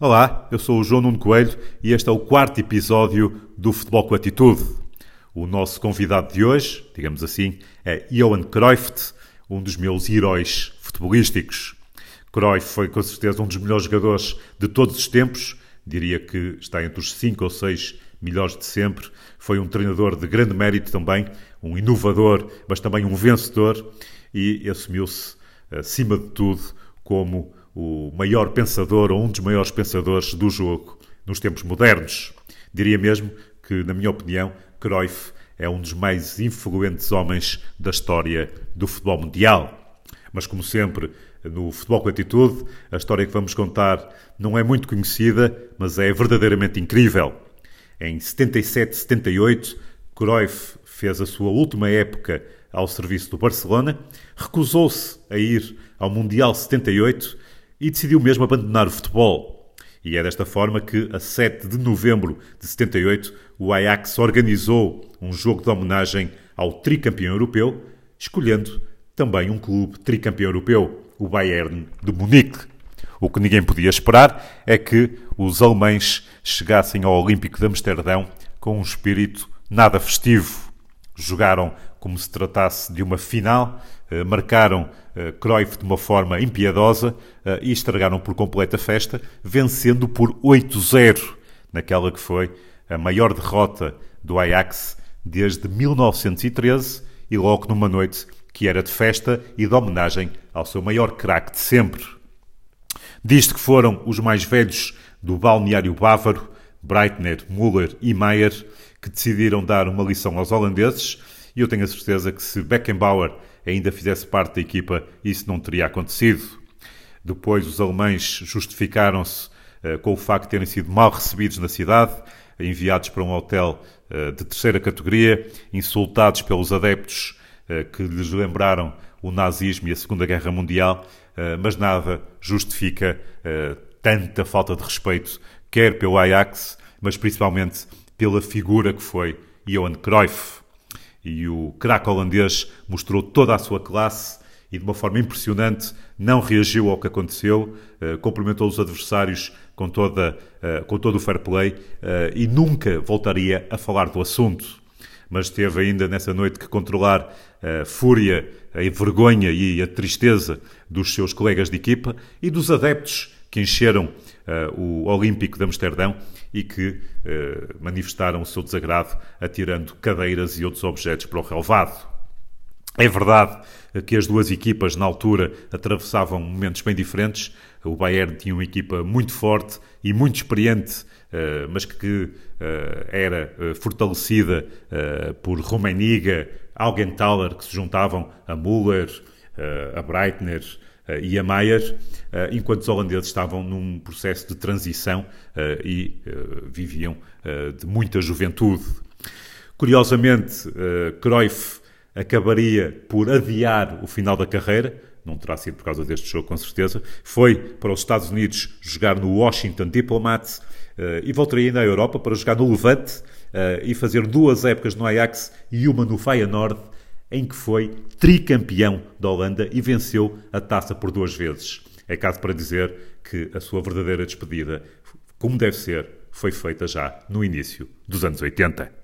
Olá, eu sou o João Nuno Coelho e este é o quarto episódio do Futebol com Atitude. O nosso convidado de hoje, digamos assim, é Johan Cruyff, um dos meus heróis futebolísticos. Cruyff foi com certeza um dos melhores jogadores de todos os tempos, diria que está entre os cinco ou seis melhores de sempre. Foi um treinador de grande mérito também, um inovador, mas também um vencedor e assumiu-se, acima de tudo, como o maior pensador ou um dos maiores pensadores do jogo nos tempos modernos. Diria mesmo que, na minha opinião, Cruyff é um dos mais influentes homens da história do futebol mundial. Mas, como sempre, no Futebol com Atitude, a história que vamos contar não é muito conhecida, mas é verdadeiramente incrível. Em 77-78, Cruyff fez a sua última época ao serviço do Barcelona, recusou-se a ir ao Mundial 78 e decidiu mesmo abandonar o futebol. E é desta forma que, a 7 de novembro de 78, o Ajax organizou um jogo de homenagem ao tricampeão europeu, escolhendo também um clube tricampeão europeu, o Bayern de Munique. O que ninguém podia esperar é que os alemães chegassem ao Olímpico de Amsterdão com um espírito nada festivo. Jogaram como se tratasse de uma final, marcaram eh, Cruyff de uma forma impiedosa eh, e estragaram por completa a festa, vencendo por 8-0 naquela que foi a maior derrota do Ajax desde 1913 e logo numa noite que era de festa e de homenagem ao seu maior craque de sempre. Diz que foram os mais velhos do balneário bávaro, Breitner, Müller e Maier, que decidiram dar uma lição aos holandeses e eu tenho a certeza que se Beckenbauer ainda fizesse parte da equipa, isso não teria acontecido. Depois, os alemães justificaram-se uh, com o facto de terem sido mal recebidos na cidade, enviados para um hotel uh, de terceira categoria, insultados pelos adeptos uh, que lhes lembraram o nazismo e a Segunda Guerra Mundial, mas nada justifica tanta falta de respeito, quer pelo Ajax, mas principalmente pela figura que foi Johan Cruyff. E o craque holandês mostrou toda a sua classe e, de uma forma impressionante, não reagiu ao que aconteceu, uh, cumprimentou os adversários com, toda, uh, com todo o fair play uh, e nunca voltaria a falar do assunto. Mas teve ainda nessa noite que controlar a fúria, a vergonha e a tristeza dos seus colegas de equipa e dos adeptos que encheram o Olímpico de Amsterdão e que eh, manifestaram o seu desagrado atirando cadeiras e outros objetos para o relevado. É verdade que as duas equipas, na altura, atravessavam momentos bem diferentes. O Bayern tinha uma equipa muito forte e muito experiente, eh, mas que eh, era fortalecida por Rummenigge, Augenthaler, que se juntavam a Müller, a Breitner, eh, e a Maier, eh, enquanto os holandeses estavam num processo de transição eh, e viviam de muita juventude. Curiosamente, Cruyff acabaria por adiar o final da carreira, não terá sido por causa deste jogo, com certeza. Foi para os Estados Unidos jogar no Washington Diplomats e voltaria à Europa para jogar no Levante e fazer duas épocas no Ajax e uma no Feyenoord em que foi tricampeão da Holanda e venceu a taça por duas vezes. É caso para dizer que a sua verdadeira despedida, como deve ser, foi feita já no início dos anos 80.